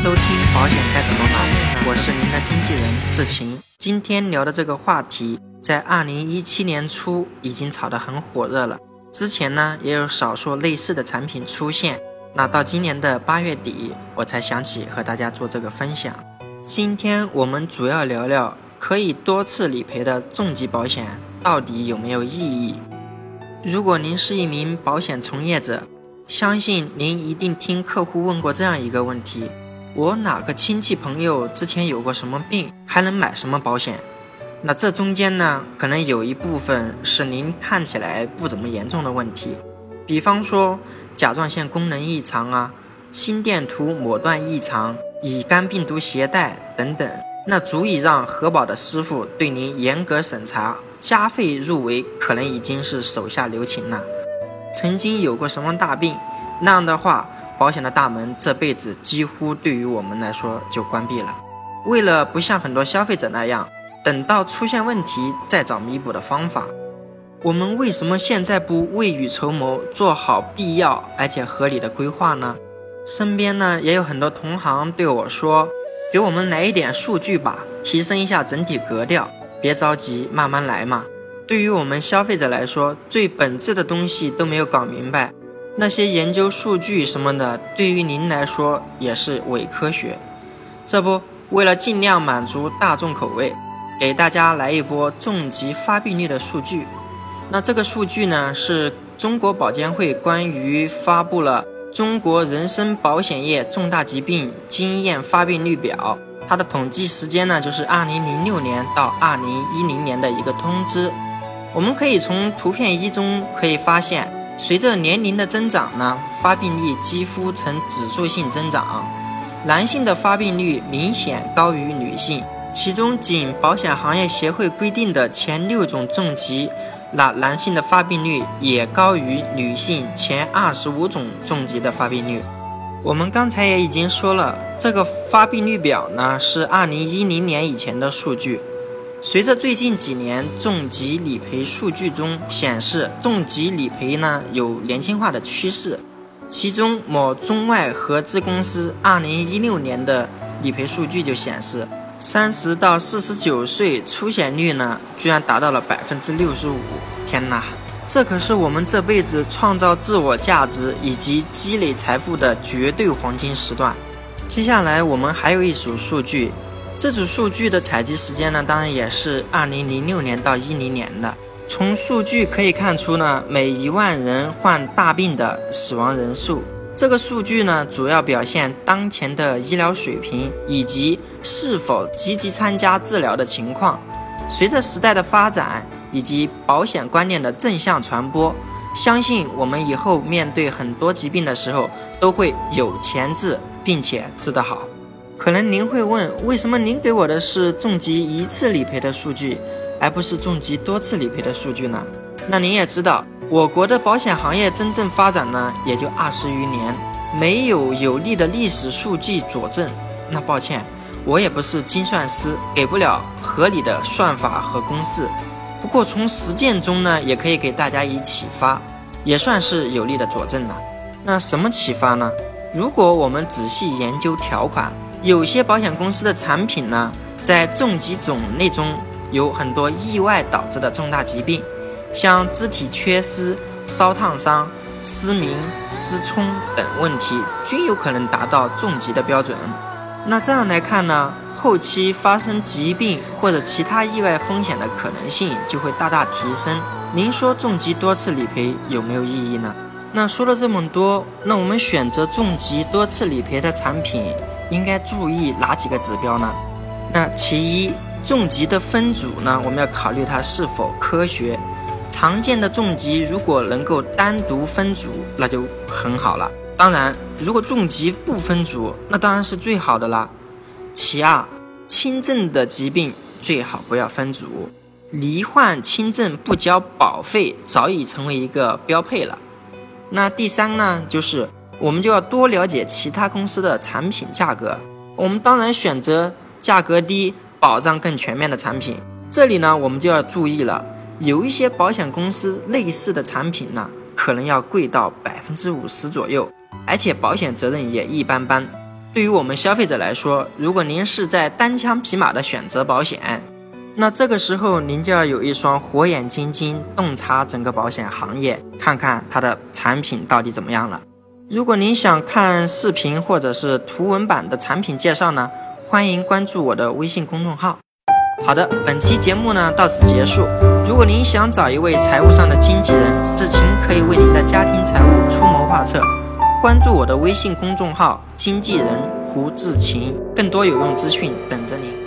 收听保险该怎么买，我是您的经纪人志晴。今天聊的这个话题，在二零一七年初已经炒得很火热了。之前呢，也有少数类似的产品出现。那到今年的八月底，我才想起和大家做这个分享。今天我们主要聊聊可以多次理赔的重疾保险到底有没有意义。如果您是一名保险从业者，相信您一定听客户问过这样一个问题：我哪个亲戚朋友之前有过什么病，还能买什么保险？那这中间呢，可能有一部分是您看起来不怎么严重的问题，比方说甲状腺功能异常啊、心电图某段异常、乙肝病毒携带等等，那足以让核保的师傅对您严格审查，加费入围，可能已经是手下留情了。曾经有过什么大病，那样的话，保险的大门这辈子几乎对于我们来说就关闭了。为了不像很多消费者那样，等到出现问题再找弥补的方法，我们为什么现在不未雨绸缪，做好必要而且合理的规划呢？身边呢也有很多同行对我说：“给我们来一点数据吧，提升一下整体格调，别着急，慢慢来嘛。”对于我们消费者来说，最本质的东西都没有搞明白，那些研究数据什么的，对于您来说也是伪科学。这不，为了尽量满足大众口味，给大家来一波重疾发病率的数据。那这个数据呢，是中国保监会关于发布了《中国人身保险业重大疾病经验发病率表》，它的统计时间呢，就是二零零六年到二零一零年的一个通知。我们可以从图片一中可以发现，随着年龄的增长呢，发病率几乎呈指数性增长。男性的发病率明显高于女性，其中仅保险行业协会规定的前六种重疾，那男性的发病率也高于女性前二十五种重疾的发病率。我们刚才也已经说了，这个发病率表呢是二零一零年以前的数据。随着最近几年重疾理赔数据中显示，重疾理赔呢有年轻化的趋势，其中某中外合资公司二零一六年的理赔数据就显示，三十到四十九岁出险率呢居然达到了百分之六十五！天哪，这可是我们这辈子创造自我价值以及积累财富的绝对黄金时段。接下来我们还有一组数据。这组数据的采集时间呢，当然也是二零零六年到一零年的。从数据可以看出呢，每一万人患大病的死亡人数。这个数据呢，主要表现当前的医疗水平以及是否积极参加治疗的情况。随着时代的发展以及保险观念的正向传播，相信我们以后面对很多疾病的时候，都会有钱治，并且治得好。可能您会问，为什么您给我的是重疾一次理赔的数据，而不是重疾多次理赔的数据呢？那您也知道，我国的保险行业真正发展呢，也就二十余年，没有有力的历史数据佐证。那抱歉，我也不是精算师，给不了合理的算法和公式。不过从实践中呢，也可以给大家以启发，也算是有力的佐证了。那什么启发呢？如果我们仔细研究条款。有些保险公司的产品呢，在重疾种类中有很多意外导致的重大疾病，像肢体缺失、烧烫伤、失明、失聪等问题，均有可能达到重疾的标准。那这样来看呢，后期发生疾病或者其他意外风险的可能性就会大大提升。您说重疾多次理赔有没有意义呢？那说了这么多，那我们选择重疾多次理赔的产品。应该注意哪几个指标呢？那其一，重疾的分组呢，我们要考虑它是否科学。常见的重疾如果能够单独分组，那就很好了。当然，如果重疾不分组，那当然是最好的啦。其二，轻症的疾病最好不要分组，罹患轻症不交保费早已成为一个标配了。那第三呢，就是。我们就要多了解其他公司的产品价格，我们当然选择价格低、保障更全面的产品。这里呢，我们就要注意了，有一些保险公司类似的产品呢，可能要贵到百分之五十左右，而且保险责任也一般般。对于我们消费者来说，如果您是在单枪匹马的选择保险，那这个时候您就要有一双火眼金睛，洞察整个保险行业，看看它的产品到底怎么样了。如果您想看视频或者是图文版的产品介绍呢，欢迎关注我的微信公众号。好的，本期节目呢到此结束。如果您想找一位财务上的经纪人，志勤可以为您的家庭财务出谋划策。关注我的微信公众号“经纪人胡志勤”，更多有用资讯等着您。